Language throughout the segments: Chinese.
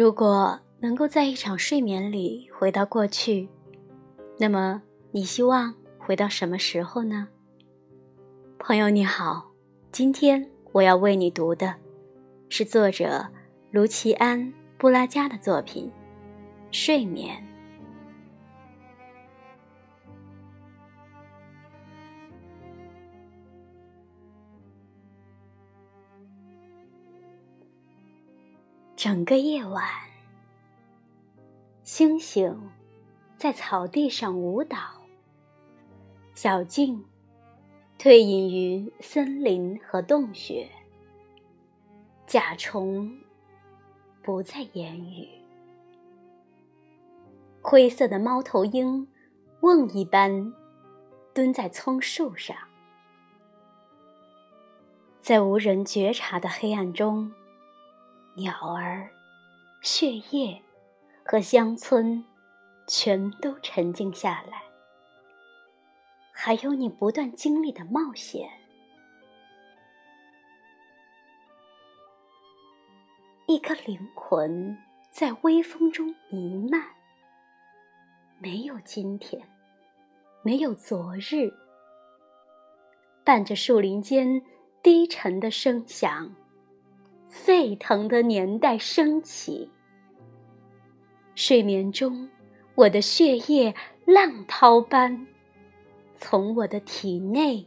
如果能够在一场睡眠里回到过去，那么你希望回到什么时候呢？朋友你好，今天我要为你读的是作者卢奇安·布拉加的作品《睡眠》。整个夜晚，星星在草地上舞蹈。小径退隐于森林和洞穴。甲虫不再言语。灰色的猫头鹰瓮一般蹲在葱树上，在无人觉察的黑暗中。鸟儿、血液和乡村，全都沉静下来。还有你不断经历的冒险。一颗灵魂在微风中弥漫。没有今天，没有昨日。伴着树林间低沉的声响。沸腾的年代升起，睡眠中，我的血液浪涛般从我的体内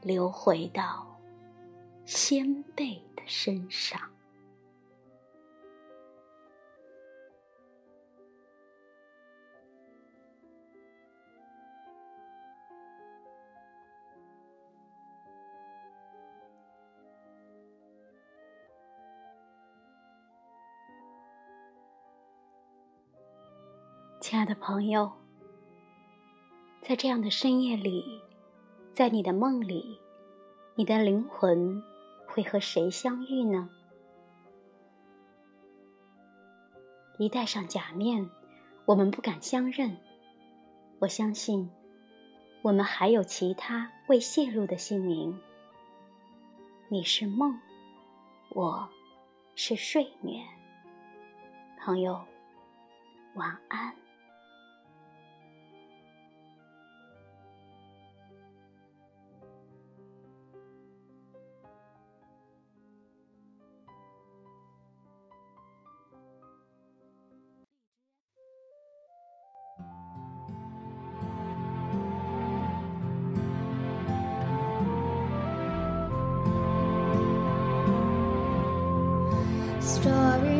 流回到先辈的身上。亲爱的朋友，在这样的深夜里，在你的梦里，你的灵魂会和谁相遇呢？一戴上假面，我们不敢相认。我相信，我们还有其他未泄露的姓名。你是梦，我是睡眠。朋友，晚安。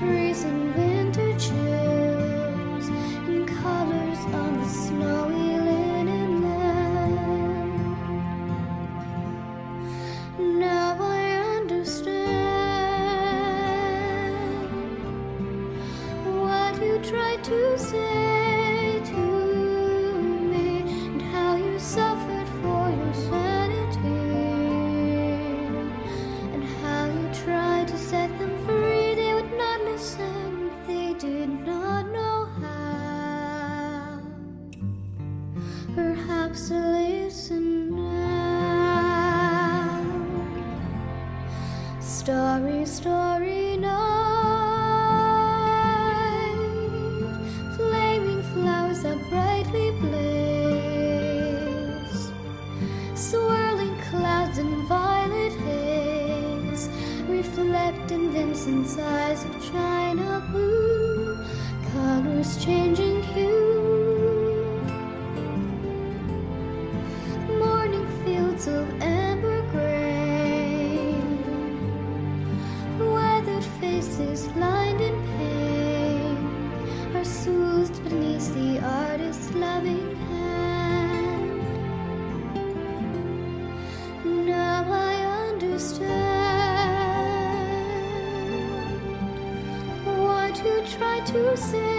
Breeze and winter chills and colors on the snowy linen land. Now I understand what you tried to say Starry, starry night. Flaming flowers that brightly blaze. Swirling clouds and violet haze reflect in Vincent's eyes of china blue, colors changing hue. To say